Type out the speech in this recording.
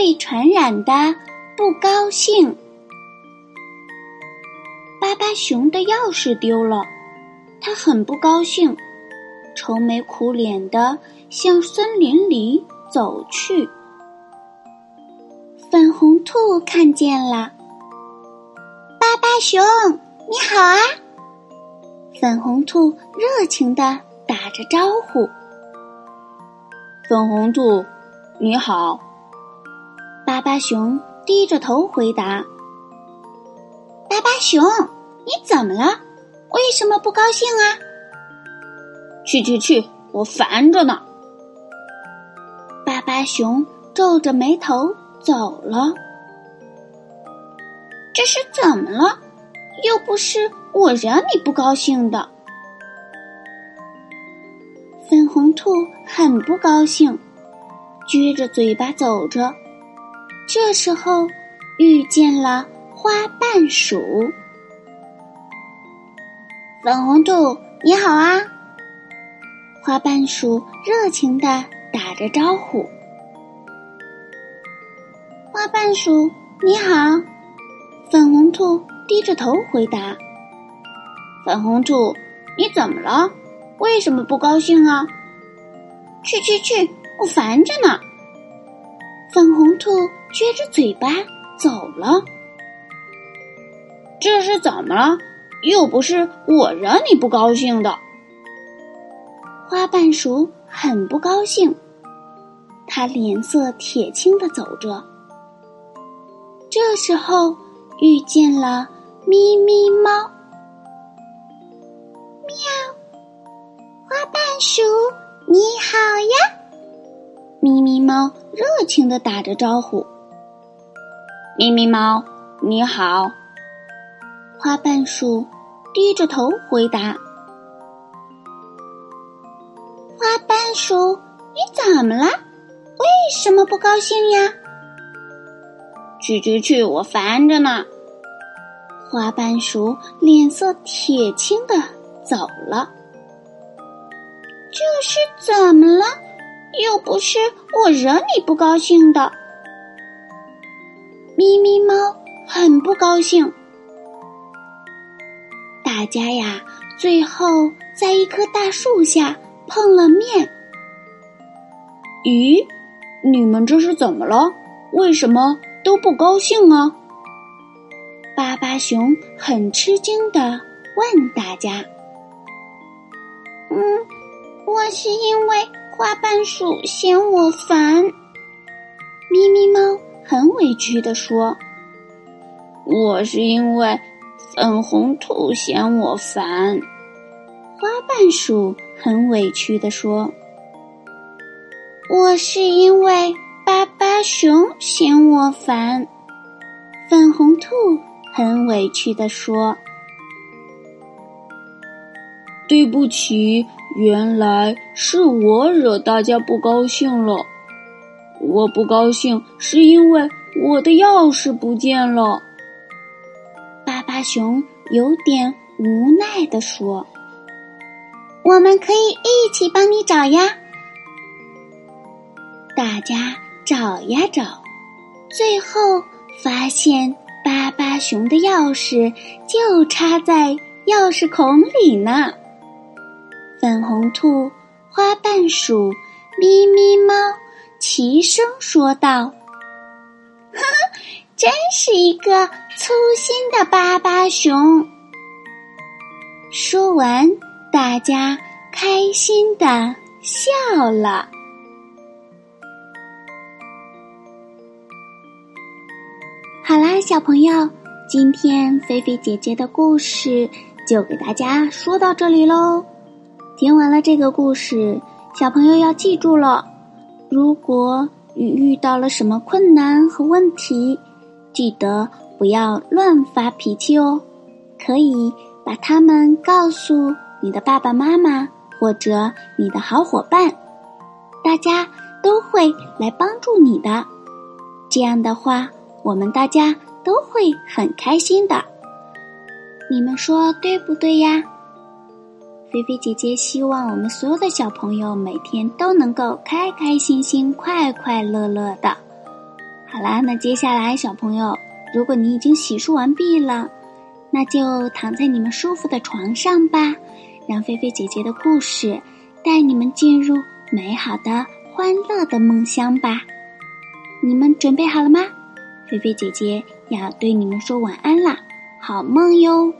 会传染的不高兴。巴巴熊的钥匙丢了，他很不高兴，愁眉苦脸的向森林里走去。粉红兔看见了，巴巴熊，你好啊！粉红兔热情的打着招呼。粉红兔，你好。巴巴熊低着头回答：“巴巴熊，你怎么了？为什么不高兴啊？”“去去去，我烦着呢。”巴巴熊皱着眉头走了。这是怎么了？又不是我惹你不高兴的。粉红兔很不高兴，撅着嘴巴走着。这时候，遇见了花瓣鼠。粉红兔，你好啊！花瓣鼠热情的打着招呼。花瓣鼠，你好！粉红兔低着头回答。粉红兔，你怎么了？为什么不高兴啊？去去去，我烦着呢。粉红兔。撅着嘴巴走了，这是怎么了？又不是我惹你不高兴的。花瓣鼠很不高兴，它脸色铁青的走着。这时候遇见了咪咪猫，喵！花瓣鼠你好呀！咪咪猫热情的打着招呼。咪咪猫，你好。花瓣鼠低着头回答：“花瓣鼠，你怎么了？为什么不高兴呀？”“去去去，我烦着呢。”花瓣鼠脸色铁青的走了。这是怎么了？又不是我惹你不高兴的。咪咪猫很不高兴，大家呀，最后在一棵大树下碰了面。咦，你们这是怎么了？为什么都不高兴啊？巴巴熊很吃惊的问大家：“嗯，我是因为花瓣鼠嫌我烦。”咪咪猫。很委屈的说：“我是因为粉红兔嫌我烦。”花瓣鼠很委屈的说：“我是因为巴巴熊嫌我烦。”粉红兔很委屈的说：“对不起，原来是我惹大家不高兴了。”我不高兴，是因为我的钥匙不见了。巴巴熊有点无奈地说：“我们可以一起帮你找呀。”大家找呀找，最后发现巴巴熊的钥匙就插在钥匙孔里呢。粉红兔、花瓣鼠、咪咪猫。齐声说道：“呵呵，真是一个粗心的巴巴熊。”说完，大家开心的笑了。好啦，小朋友，今天菲菲姐姐的故事就给大家说到这里喽。听完了这个故事，小朋友要记住了：如果你遇到了什么困难和问题，记得不要乱发脾气哦。可以把他们告诉你的爸爸妈妈或者你的好伙伴，大家都会来帮助你的。这样的话，我们大家都会很开心的。你们说对不对呀？菲菲姐姐希望我们所有的小朋友每天都能够开开心心、快快乐乐的。好啦，那接下来小朋友，如果你已经洗漱完毕了。那就躺在你们舒服的床上吧，让菲菲姐姐的故事带你们进入美好的、欢乐的梦乡吧。你们准备好了吗？菲菲姐姐要对你们说晚安啦，好梦哟。